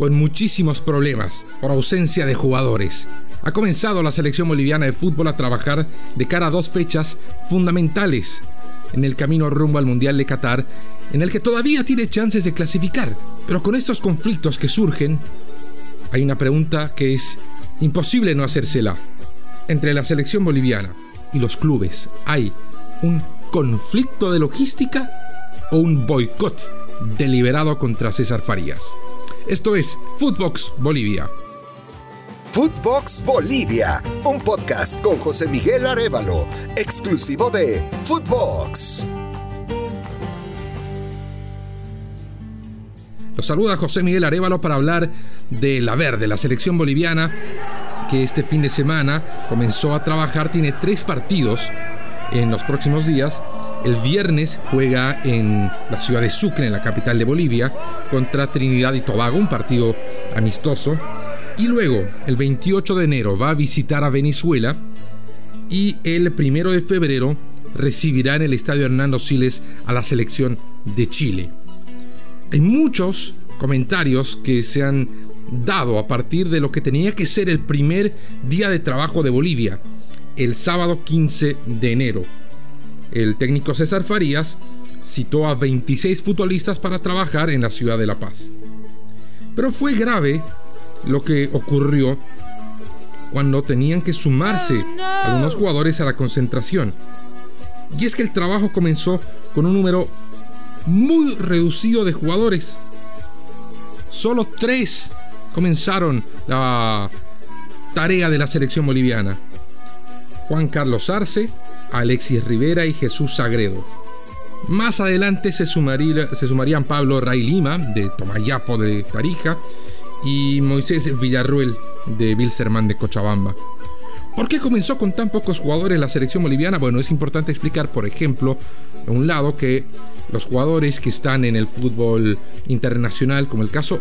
con muchísimos problemas por ausencia de jugadores. Ha comenzado la selección boliviana de fútbol a trabajar de cara a dos fechas fundamentales en el camino rumbo al Mundial de Qatar, en el que todavía tiene chances de clasificar. Pero con estos conflictos que surgen, hay una pregunta que es imposible no hacérsela. Entre la selección boliviana y los clubes, ¿hay un conflicto de logística o un boicot deliberado contra César Farías? Esto es Footbox Bolivia. Footbox Bolivia, un podcast con José Miguel Arevalo, exclusivo de Footbox. Los saluda José Miguel Arevalo para hablar de la verde, la selección boliviana que este fin de semana comenzó a trabajar, tiene tres partidos en los próximos días. El viernes juega en la ciudad de Sucre, en la capital de Bolivia, contra Trinidad y Tobago, un partido amistoso. Y luego, el 28 de enero, va a visitar a Venezuela y el 1 de febrero recibirá en el Estadio Hernando Siles a la selección de Chile. Hay muchos comentarios que se han dado a partir de lo que tenía que ser el primer día de trabajo de Bolivia, el sábado 15 de enero. El técnico César Farías citó a 26 futbolistas para trabajar en la ciudad de La Paz. Pero fue grave lo que ocurrió cuando tenían que sumarse algunos jugadores a la concentración. Y es que el trabajo comenzó con un número muy reducido de jugadores. Solo tres comenzaron la tarea de la selección boliviana. Juan Carlos Arce, Alexis Rivera y Jesús Sagredo. Más adelante se, sumarían Pablo Ray Lima, de Tomayapo de Tarija, y Moisés Villarruel, de Bilserman de Cochabamba. ¿Por qué comenzó con tan pocos jugadores la selección boliviana? Bueno, es importante explicar, por ejemplo, de un lado que los jugadores que están en el fútbol internacional, como el caso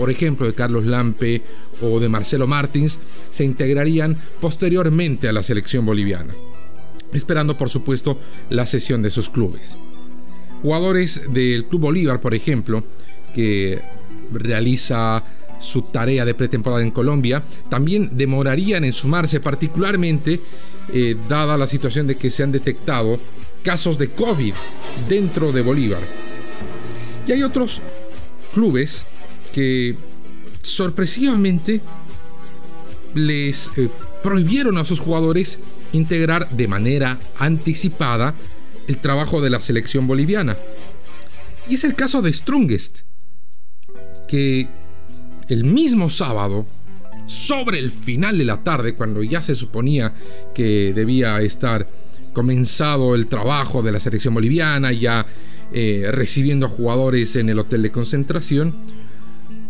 por ejemplo, de Carlos Lampe o de Marcelo Martins, se integrarían posteriormente a la selección boliviana, esperando por supuesto la sesión de sus clubes. Jugadores del Club Bolívar, por ejemplo, que realiza su tarea de pretemporada en Colombia, también demorarían en sumarse, particularmente eh, dada la situación de que se han detectado casos de COVID dentro de Bolívar. Y hay otros clubes que sorpresivamente les eh, prohibieron a sus jugadores integrar de manera anticipada el trabajo de la selección boliviana. Y es el caso de Strongest, que el mismo sábado, sobre el final de la tarde, cuando ya se suponía que debía estar comenzado el trabajo de la selección boliviana, ya eh, recibiendo a jugadores en el hotel de concentración,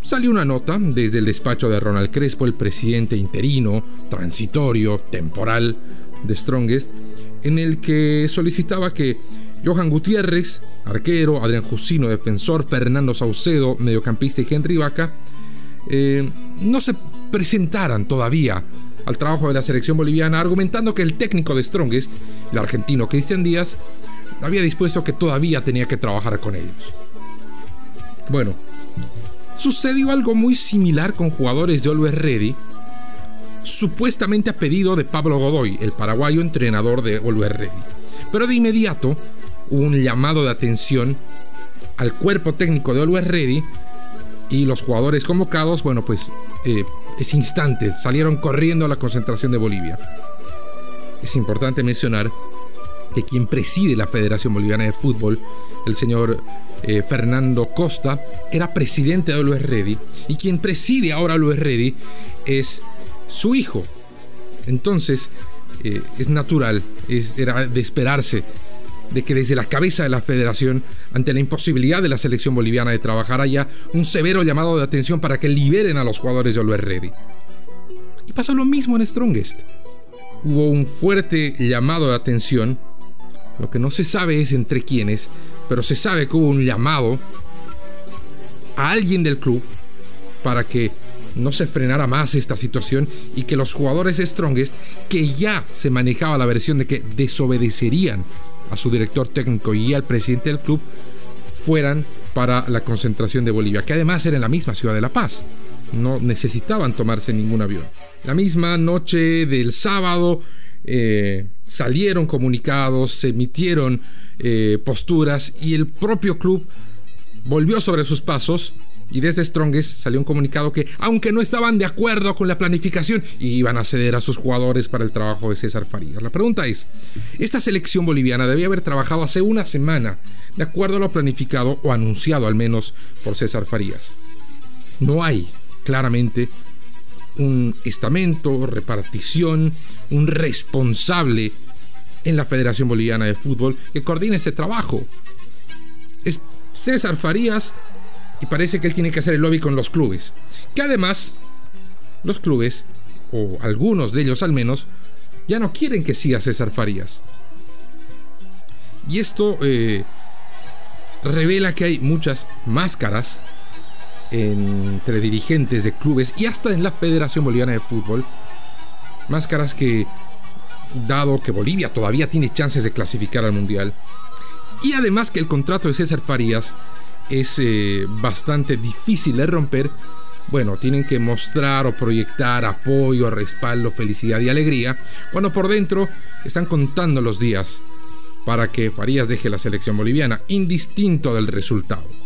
salió una nota desde el despacho de Ronald Crespo, el presidente interino, transitorio, temporal de Strongest, en el que solicitaba que Johan Gutiérrez, arquero, Adrián Jusino, defensor, Fernando Saucedo, mediocampista y Henry Vaca, eh, no se presentaran todavía al trabajo de la selección boliviana, argumentando que el técnico de Strongest, el argentino Cristian Díaz, había dispuesto que todavía tenía que trabajar con ellos. Bueno, Sucedió algo muy similar con jugadores de Always Ready, supuestamente a pedido de Pablo Godoy, el paraguayo entrenador de Always Ready. Pero de inmediato hubo un llamado de atención al cuerpo técnico de Always Ready y los jugadores convocados, bueno, pues eh, ese instante salieron corriendo a la concentración de Bolivia. Es importante mencionar que quien preside la Federación Boliviana de Fútbol, el señor eh, Fernando Costa, era presidente de Always Ready y quien preside ahora Always Ready es su hijo. Entonces, eh, es natural, es, era de esperarse de que desde la cabeza de la federación, ante la imposibilidad de la selección boliviana de trabajar, haya un severo llamado de atención para que liberen a los jugadores de Always Ready. Y pasó lo mismo en Strongest. Hubo un fuerte llamado de atención lo que no se sabe es entre quiénes, pero se sabe que hubo un llamado a alguien del club para que no se frenara más esta situación y que los jugadores Strongest, que ya se manejaba la versión de que desobedecerían a su director técnico y al presidente del club, fueran para la concentración de Bolivia, que además era en la misma ciudad de La Paz. No necesitaban tomarse ningún avión. La misma noche del sábado eh, salieron comunicados, se emitieron eh, posturas y el propio club volvió sobre sus pasos y desde Strongest salió un comunicado que, aunque no estaban de acuerdo con la planificación, iban a ceder a sus jugadores para el trabajo de César Farías. La pregunta es, esta selección boliviana debía haber trabajado hace una semana, de acuerdo a lo planificado o anunciado al menos por César Farías. No hay, claramente, un estamento, repartición, un responsable en la Federación Boliviana de Fútbol que coordine ese trabajo. Es César Farías y parece que él tiene que hacer el lobby con los clubes. Que además, los clubes, o algunos de ellos al menos, ya no quieren que siga César Farías. Y esto eh, revela que hay muchas máscaras entre dirigentes de clubes y hasta en la Federación Boliviana de Fútbol. Máscaras que, dado que Bolivia todavía tiene chances de clasificar al Mundial, y además que el contrato de César Farías es eh, bastante difícil de romper, bueno, tienen que mostrar o proyectar apoyo, respaldo, felicidad y alegría, cuando por dentro están contando los días para que Farías deje la selección boliviana, indistinto del resultado.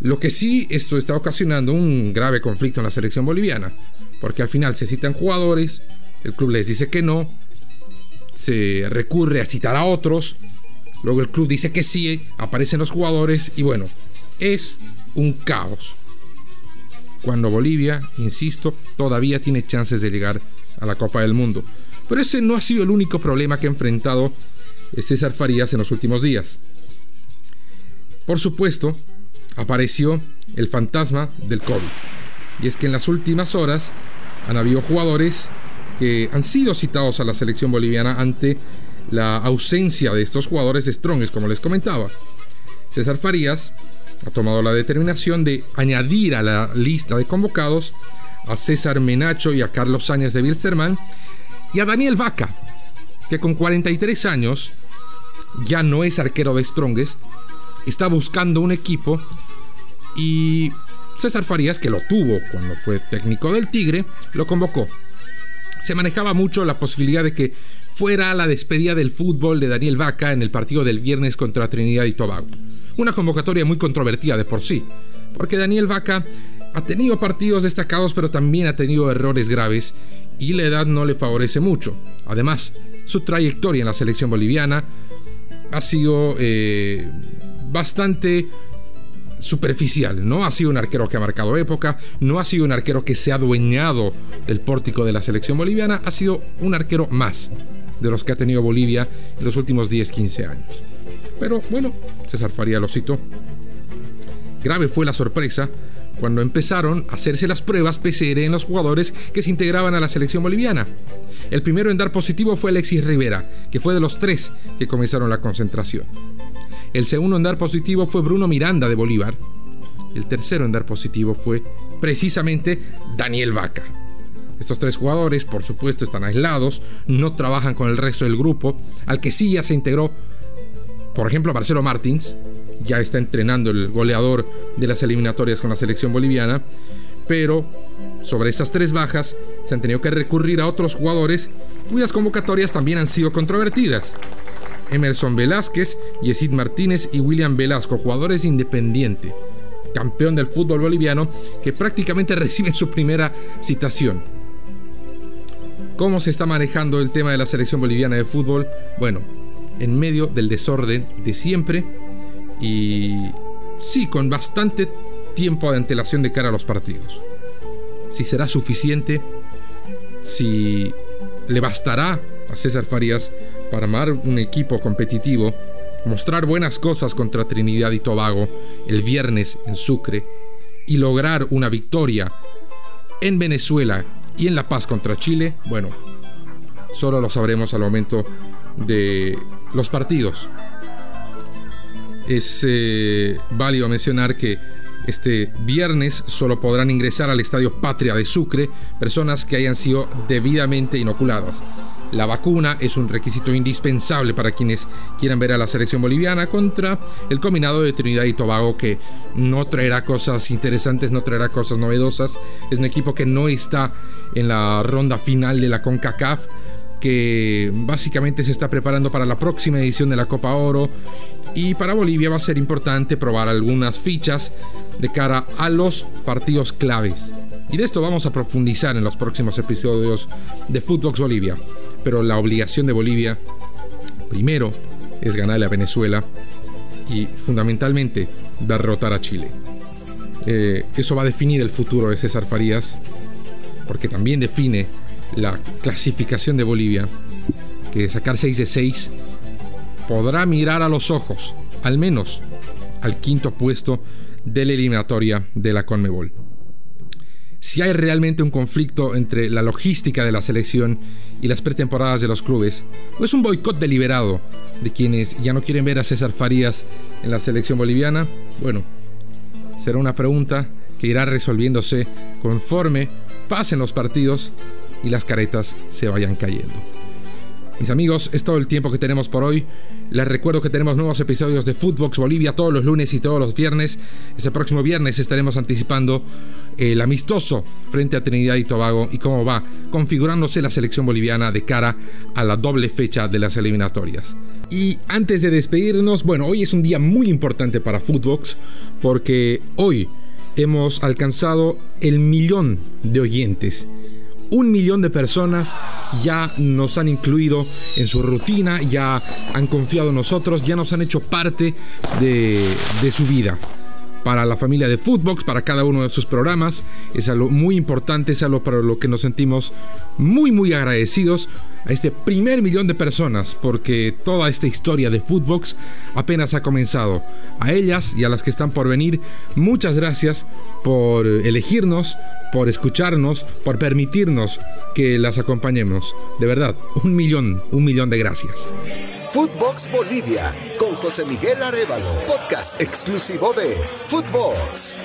Lo que sí, esto está ocasionando un grave conflicto en la selección boliviana, porque al final se citan jugadores, el club les dice que no, se recurre a citar a otros, Luego el club dice que sí, aparecen los jugadores y bueno, es un caos. Cuando Bolivia, insisto, todavía tiene chances de llegar a la Copa del Mundo. Pero ese no ha sido el único problema que ha enfrentado eh, César Farías en los últimos días. Por supuesto, apareció el fantasma del COVID. Y es que en las últimas horas han habido jugadores que han sido citados a la selección boliviana ante la ausencia de estos jugadores Strongest, como les comentaba. César Farías ha tomado la determinación de añadir a la lista de convocados a César Menacho y a Carlos Sáñez de Wilstermann y a Daniel Vaca, que con 43 años ya no es arquero de Strongest, está buscando un equipo y César Farías, que lo tuvo cuando fue técnico del Tigre, lo convocó. Se manejaba mucho la posibilidad de que fuera la despedida del fútbol de Daniel Vaca en el partido del viernes contra Trinidad y Tobago. Una convocatoria muy controvertida de por sí, porque Daniel Vaca ha tenido partidos destacados pero también ha tenido errores graves y la edad no le favorece mucho. Además, su trayectoria en la selección boliviana ha sido eh, bastante superficial. No ha sido un arquero que ha marcado época, no ha sido un arquero que se ha adueñado del pórtico de la selección boliviana, ha sido un arquero más de los que ha tenido Bolivia en los últimos 10-15 años. Pero bueno, César Faría lo citó. Grave fue la sorpresa cuando empezaron a hacerse las pruebas PCR en los jugadores que se integraban a la selección boliviana. El primero en dar positivo fue Alexis Rivera, que fue de los tres que comenzaron la concentración. El segundo en dar positivo fue Bruno Miranda de Bolívar. El tercero en dar positivo fue precisamente Daniel Vaca. Estos tres jugadores, por supuesto, están aislados, no trabajan con el resto del grupo, al que sí ya se integró, por ejemplo, Marcelo Martins, ya está entrenando el goleador de las eliminatorias con la selección boliviana, pero sobre esas tres bajas se han tenido que recurrir a otros jugadores cuyas convocatorias también han sido controvertidas. Emerson Velázquez, Yesid Martínez y William Velasco, jugadores independientes, Independiente, campeón del fútbol boliviano, que prácticamente reciben su primera citación. ¿Cómo se está manejando el tema de la selección boliviana de fútbol? Bueno, en medio del desorden de siempre y sí, con bastante tiempo de antelación de cara a los partidos. Si será suficiente, si le bastará César Farías para armar un equipo competitivo, mostrar buenas cosas contra Trinidad y Tobago el viernes en Sucre y lograr una victoria en Venezuela y en La Paz contra Chile, bueno, solo lo sabremos al momento de los partidos. Es eh, válido mencionar que Este viernes solo podrán ingresar al Estadio Patria de Sucre personas que hayan sido debidamente inoculadas. La vacuna es un requisito indispensable para quienes quieran ver a la selección boliviana contra el combinado de Trinidad y Tobago que no traerá cosas interesantes, no traerá cosas novedosas. Es un equipo que no está en la ronda final de la CONCACAF que básicamente se está preparando para la próxima edición de la Copa Oro y para Bolivia va a ser importante probar algunas fichas de cara a los partidos claves. Y de esto vamos a profundizar en los próximos episodios de Footbox Bolivia. Pero la obligación de Bolivia, primero, es ganarle a Venezuela y fundamentalmente derrotar a Chile. Eh, eso va a definir el futuro de César Farías, porque también define la clasificación de Bolivia, que de sacar 6 de 6 podrá mirar a los ojos, al menos, al quinto puesto de la eliminatoria de la Conmebol si hay realmente un conflicto entre la logística de la selección y las pretemporadas de los clubes, o es un boicot deliberado de quienes ya no quieren ver a César Farías en la selección boliviana, bueno, será una pregunta que irá resolviéndose conforme pasen los partidos y las caretas se vayan cayendo. Mis amigos, es todo el tiempo que tenemos por hoy. Les recuerdo que tenemos nuevos episodios de Footbox Bolivia todos los lunes y todos los viernes. Ese próximo viernes estaremos anticipando el amistoso frente a Trinidad y Tobago y cómo va configurándose la selección boliviana de cara a la doble fecha de las eliminatorias. Y antes de despedirnos, bueno, hoy es un día muy importante para Footbox porque hoy hemos alcanzado el millón de oyentes un millón de personas ya nos han incluido en su rutina, ya han confiado en nosotros, ya nos han hecho parte de, de su vida para la familia de Footbox, para cada uno de sus programas. Es algo muy importante, es algo para lo que nos sentimos muy, muy agradecidos a este primer millón de personas, porque toda esta historia de Footbox apenas ha comenzado. A ellas y a las que están por venir, muchas gracias por elegirnos, por escucharnos, por permitirnos que las acompañemos. De verdad, un millón, un millón de gracias. Footbox Bolivia con José Miguel Arevalo, podcast exclusivo de Footbox.